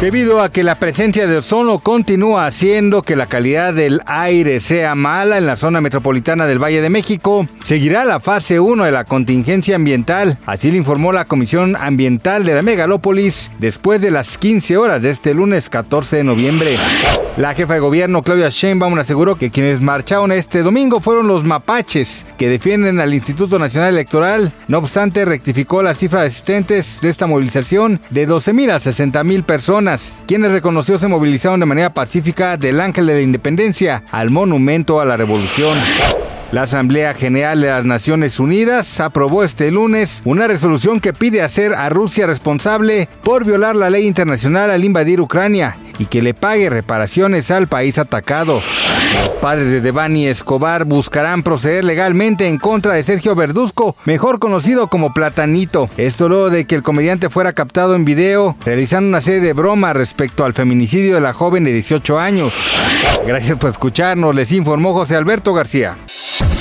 Debido a que la presencia de ozono continúa haciendo que la calidad del aire sea mala en la zona metropolitana del Valle de México, seguirá la fase 1 de la contingencia ambiental. Así lo informó la Comisión Ambiental de la Megalópolis después de las 15 horas de este lunes 14 de noviembre. La jefa de gobierno Claudia Sheinbaum aseguró que quienes marcharon este domingo fueron los mapaches que defienden al Instituto Nacional Electoral. No obstante, rectificó la cifra de asistentes de esta movilización de 12.000 a 60.000 personas quienes reconoció se movilizaron de manera pacífica del Ángel de la Independencia al Monumento a la Revolución. La Asamblea General de las Naciones Unidas aprobó este lunes una resolución que pide hacer a Rusia responsable por violar la ley internacional al invadir Ucrania y que le pague reparaciones al país atacado. Padres de Devani Escobar buscarán proceder legalmente en contra de Sergio Verduzco, mejor conocido como Platanito. Esto luego de que el comediante fuera captado en video realizando una serie de bromas respecto al feminicidio de la joven de 18 años. Gracias por escucharnos, les informó José Alberto García.